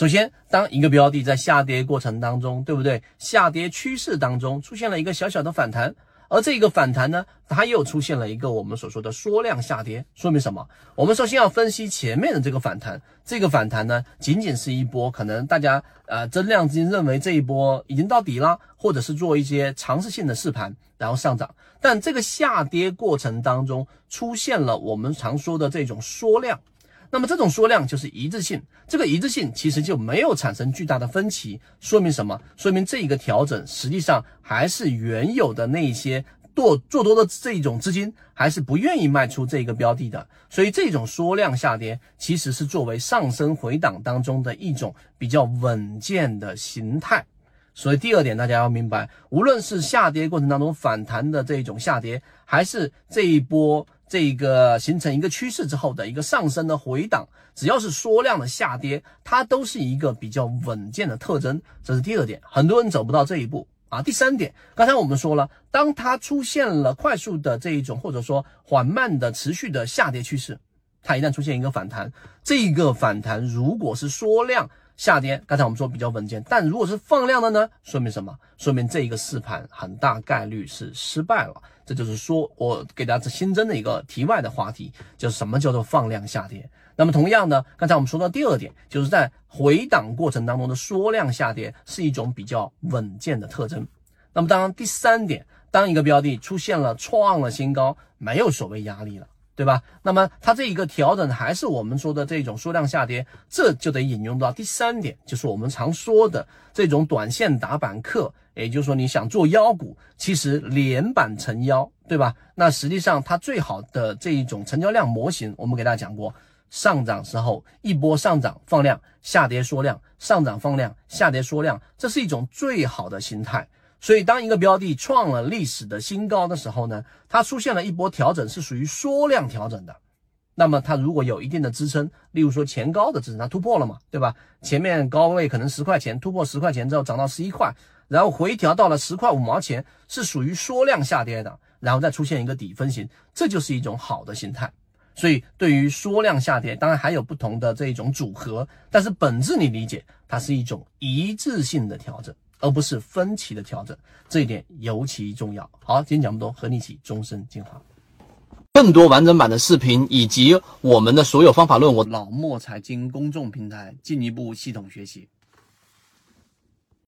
首先，当一个标的在下跌过程当中，对不对？下跌趋势当中出现了一个小小的反弹。而这个反弹呢，它又出现了一个我们所说的缩量下跌，说明什么？我们首先要分析前面的这个反弹，这个反弹呢，仅仅是一波，可能大家呃增量资金认为这一波已经到底了，或者是做一些尝试性的试盘，然后上涨。但这个下跌过程当中出现了我们常说的这种缩量。那么这种缩量就是一致性，这个一致性其实就没有产生巨大的分歧，说明什么？说明这一个调整实际上还是原有的那些做做多的这一种资金还是不愿意卖出这个标的的，所以这种缩量下跌其实是作为上升回档当中的一种比较稳健的形态。所以第二点大家要明白，无论是下跌过程当中反弹的这种下跌，还是这一波。这个形成一个趋势之后的一个上升的回档，只要是缩量的下跌，它都是一个比较稳健的特征。这是第二点，很多人走不到这一步啊。第三点，刚才我们说了，当它出现了快速的这一种或者说缓慢的持续的下跌趋势，它一旦出现一个反弹，这个反弹如果是缩量。下跌，刚才我们说比较稳健，但如果是放量的呢？说明什么？说明这一个试盘很大概率是失败了。这就是说我给大家新增的一个题外的话题，就是什么叫做放量下跌。那么同样的，刚才我们说到第二点，就是在回档过程当中的缩量下跌是一种比较稳健的特征。那么当然，第三点，当一个标的出现了创了新高，没有所谓压力了。对吧？那么它这一个调整还是我们说的这种缩量下跌，这就得引用到第三点，就是我们常说的这种短线打板客，也就是说你想做妖股，其实连板成妖，对吧？那实际上它最好的这一种成交量模型，我们给大家讲过，上涨时候一波上涨放量，下跌缩量，上涨放量，下跌缩量，这是一种最好的形态。所以，当一个标的创了历史的新高的时候呢，它出现了一波调整，是属于缩量调整的。那么，它如果有一定的支撑，例如说前高的支撑，它突破了嘛，对吧？前面高位可能十块钱，突破十块钱之后涨到十一块，然后回调到了十块五毛钱，是属于缩量下跌的，然后再出现一个底分型，这就是一种好的形态。所以，对于缩量下跌，当然还有不同的这种组合，但是本质你理解，它是一种一致性的调整。而不是分歧的调整，这一点尤其重要。好，今天讲不多，和你一起终身进化。更多完整版的视频以及我们的所有方法论，我老莫财经公众平台进一步系统学习。